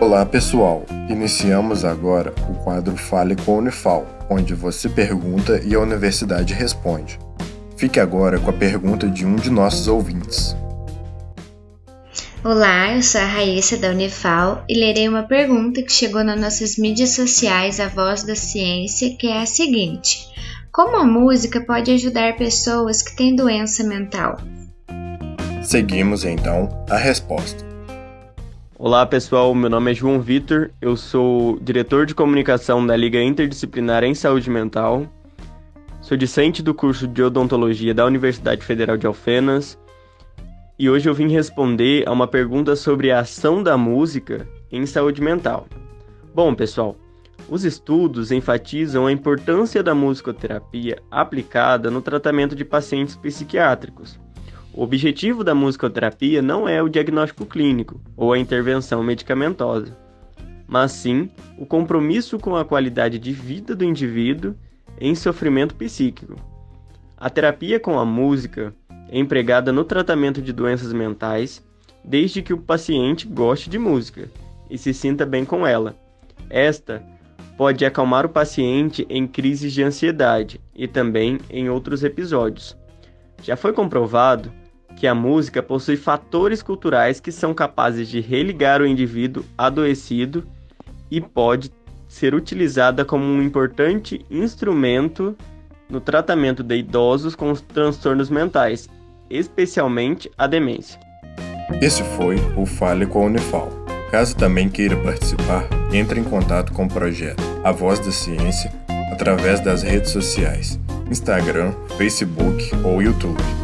Olá pessoal, iniciamos agora o quadro Fale com a Unifal, onde você pergunta e a universidade responde. Fique agora com a pergunta de um de nossos ouvintes. Olá, eu sou a Raíssa da Unifal e lerei uma pergunta que chegou nas nossas mídias sociais A Voz da Ciência, que é a seguinte: Como a música pode ajudar pessoas que têm doença mental? Seguimos então a resposta. Olá pessoal, meu nome é João Vitor, eu sou diretor de comunicação da Liga Interdisciplinar em Saúde Mental, sou discente do curso de odontologia da Universidade Federal de Alfenas. E hoje eu vim responder a uma pergunta sobre a ação da música em saúde mental. Bom pessoal, os estudos enfatizam a importância da musicoterapia aplicada no tratamento de pacientes psiquiátricos o objetivo da musicoterapia não é o diagnóstico clínico ou a intervenção medicamentosa, mas sim o compromisso com a qualidade de vida do indivíduo em sofrimento psíquico. A terapia com a música é empregada no tratamento de doenças mentais desde que o paciente goste de música e se sinta bem com ela. Esta pode acalmar o paciente em crises de ansiedade e também em outros episódios. Já foi comprovado que a música possui fatores culturais que são capazes de religar o indivíduo adoecido e pode ser utilizada como um importante instrumento no tratamento de idosos com transtornos mentais, especialmente a demência. Esse foi o Fale com a Unifal. Caso também queira participar, entre em contato com o projeto A Voz da Ciência através das redes sociais, Instagram, Facebook ou YouTube.